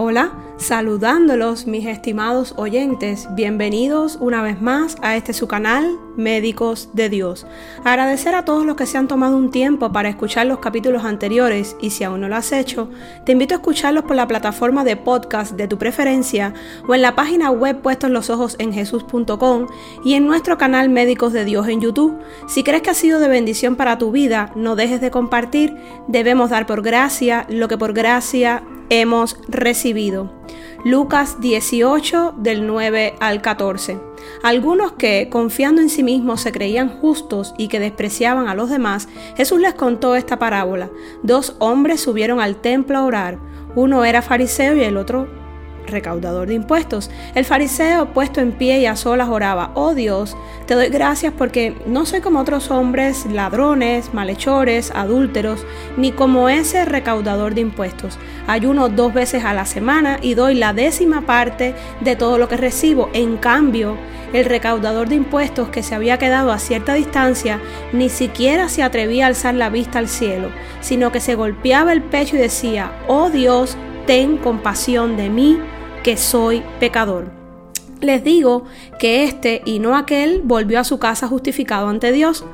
Hola, saludándolos mis estimados oyentes, bienvenidos una vez más a este su canal Médicos de Dios. Agradecer a todos los que se han tomado un tiempo para escuchar los capítulos anteriores y si aún no lo has hecho, te invito a escucharlos por la plataforma de podcast de tu preferencia o en la página web puestos los ojos en jesús.com y en nuestro canal Médicos de Dios en YouTube. Si crees que ha sido de bendición para tu vida, no dejes de compartir, debemos dar por gracia lo que por gracia hemos recibido. Lucas 18 del 9 al 14. Algunos que, confiando en sí mismos, se creían justos y que despreciaban a los demás, Jesús les contó esta parábola. Dos hombres subieron al templo a orar. Uno era fariseo y el otro recaudador de impuestos. El fariseo, puesto en pie y a solas, oraba, oh Dios, te doy gracias porque no soy como otros hombres, ladrones, malhechores, adúlteros, ni como ese recaudador de impuestos. Ayuno dos veces a la semana y doy la décima parte de todo lo que recibo. En cambio, el recaudador de impuestos que se había quedado a cierta distancia ni siquiera se atrevía a alzar la vista al cielo, sino que se golpeaba el pecho y decía, oh Dios, ten compasión de mí, que soy pecador. Les digo que este y no aquel volvió a su casa justificado ante Dios,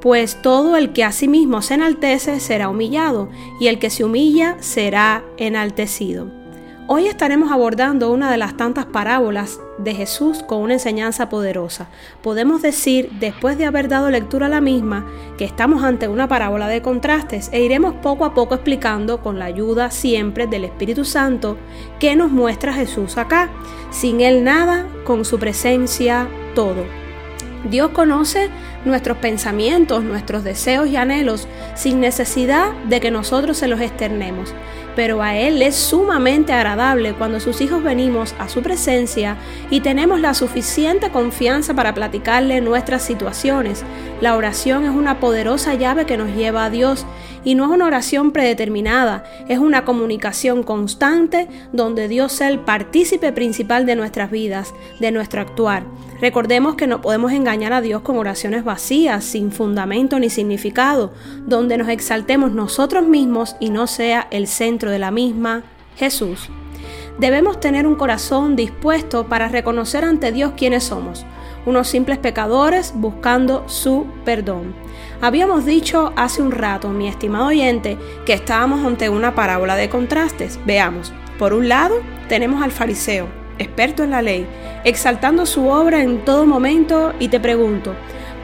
pues todo el que a sí mismo se enaltece será humillado, y el que se humilla será enaltecido. Hoy estaremos abordando una de las tantas parábolas de Jesús con una enseñanza poderosa. Podemos decir, después de haber dado lectura a la misma, que estamos ante una parábola de contrastes e iremos poco a poco explicando con la ayuda siempre del Espíritu Santo qué nos muestra Jesús acá. Sin Él nada, con su presencia todo. Dios conoce nuestros pensamientos, nuestros deseos y anhelos sin necesidad de que nosotros se los externemos pero a Él es sumamente agradable cuando sus hijos venimos a su presencia y tenemos la suficiente confianza para platicarle nuestras situaciones. La oración es una poderosa llave que nos lleva a Dios y no es una oración predeterminada, es una comunicación constante donde Dios es el partícipe principal de nuestras vidas, de nuestro actuar. Recordemos que no podemos engañar a Dios con oraciones vacías, sin fundamento ni significado, donde nos exaltemos nosotros mismos y no sea el centro de la misma Jesús. Debemos tener un corazón dispuesto para reconocer ante Dios quiénes somos, unos simples pecadores buscando su perdón. Habíamos dicho hace un rato, mi estimado oyente, que estábamos ante una parábola de contrastes. Veamos, por un lado tenemos al fariseo, experto en la ley, exaltando su obra en todo momento y te pregunto,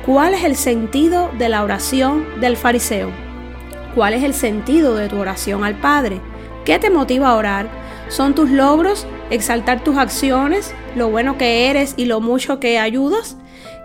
¿cuál es el sentido de la oración del fariseo? ¿Cuál es el sentido de tu oración al Padre? ¿Qué te motiva a orar? ¿Son tus logros? ¿Exaltar tus acciones? ¿Lo bueno que eres y lo mucho que ayudas?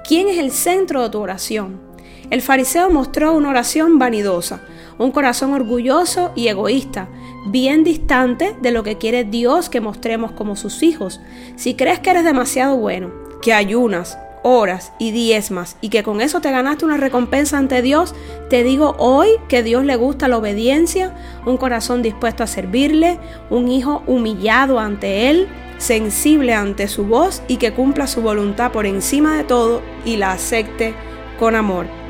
¿Quién es el centro de tu oración? El fariseo mostró una oración vanidosa, un corazón orgulloso y egoísta, bien distante de lo que quiere Dios que mostremos como sus hijos. Si crees que eres demasiado bueno, que ayunas, oras y diezmas y que con eso te ganaste una recompensa ante Dios, te digo hoy que Dios le gusta la obediencia, un corazón dispuesto a servirle, un hijo humillado ante Él, sensible ante su voz y que cumpla su voluntad por encima de todo y la acepte con amor.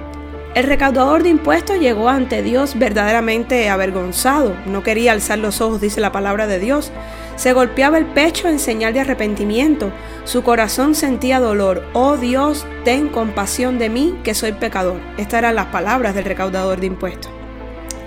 El recaudador de impuestos llegó ante Dios verdaderamente avergonzado. No quería alzar los ojos, dice la palabra de Dios. Se golpeaba el pecho en señal de arrepentimiento. Su corazón sentía dolor. Oh Dios, ten compasión de mí, que soy pecador. Estas eran las palabras del recaudador de impuestos.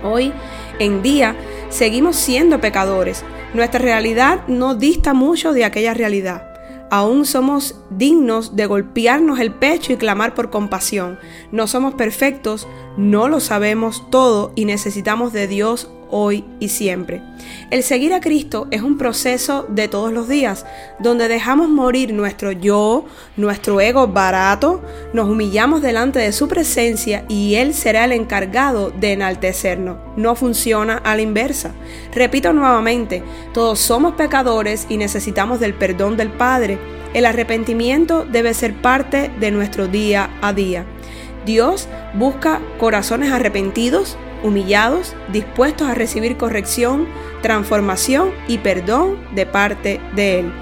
Hoy en día seguimos siendo pecadores. Nuestra realidad no dista mucho de aquella realidad aún somos dignos de golpearnos el pecho y clamar por compasión. No somos perfectos, no lo sabemos todo y necesitamos de Dios hoy y siempre. El seguir a Cristo es un proceso de todos los días, donde dejamos morir nuestro yo, nuestro ego barato, nos humillamos delante de su presencia y Él será el encargado de enaltecernos. No funciona a la inversa. Repito nuevamente, todos somos pecadores y necesitamos del perdón del Padre. El arrepentimiento debe ser parte de nuestro día a día. Dios busca corazones arrepentidos, humillados, dispuestos a recibir corrección, transformación y perdón de parte de Él.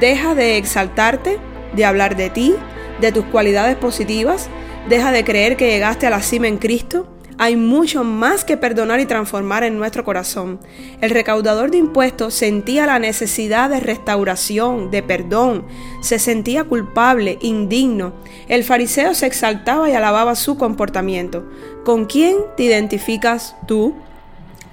Deja de exaltarte, de hablar de ti, de tus cualidades positivas, deja de creer que llegaste a la cima en Cristo, Hay mucho más que perdonar y transformar en nuestro corazón. El recaudador de impuestos sentía la necesidad de restauración, de perdón, se sentía culpable, indigno. El fariseo se exaltaba y alababa su comportamiento. ¿Con quién te identificas tú?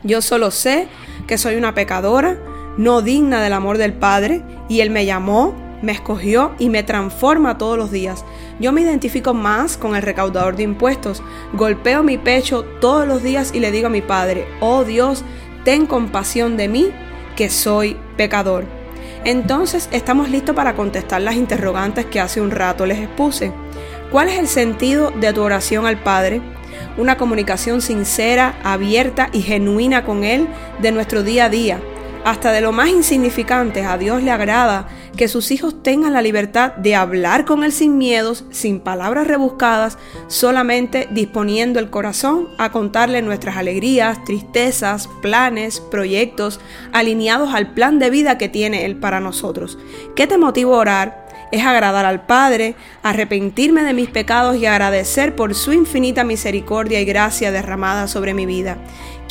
Yo solo sé que soy una pecadora, no digna del amor del Padre, y Él me llamó, me escogió y me transforma todos los días. Yo me identifico más con el recaudador de impuestos. Golpeo mi pecho todos los días y le digo a mi Padre, oh Dios, ten compasión de mí, que soy pecador. Entonces estamos listos para contestar las interrogantes que hace un rato les expuse. ¿Cuál es el sentido de tu oración al Padre? Una comunicación sincera, abierta y genuina con Él de nuestro día a día hasta de lo más insignificante, a Dios le agrada que sus hijos tengan la libertad de hablar con Él sin miedos, sin palabras rebuscadas, solamente disponiendo el corazón a contarle nuestras alegrías, tristezas, planes, proyectos, alineados al plan de vida que tiene Él para nosotros. ¿Qué te motiva a orar? es agradar al Padre, arrepentirme de mis pecados y agradecer por su infinita misericordia y gracia derramada sobre mi vida.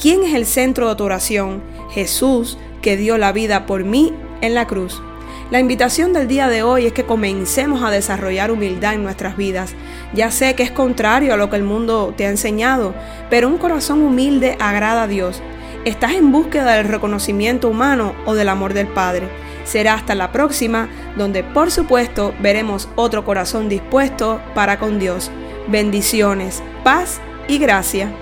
¿Quién es el centro de tu oración? Jesús, que dio la vida por mí en la cruz. La invitación del día de hoy es que comencemos a desarrollar humildad en nuestras vidas. Ya sé que es contrario a lo que el mundo te ha enseñado, pero un corazón humilde agrada a Dios. ¿Estás en búsqueda del reconocimiento humano o del amor del Padre? Será hasta la próxima, donde por supuesto veremos otro corazón dispuesto para con Dios. Bendiciones, paz y gracia.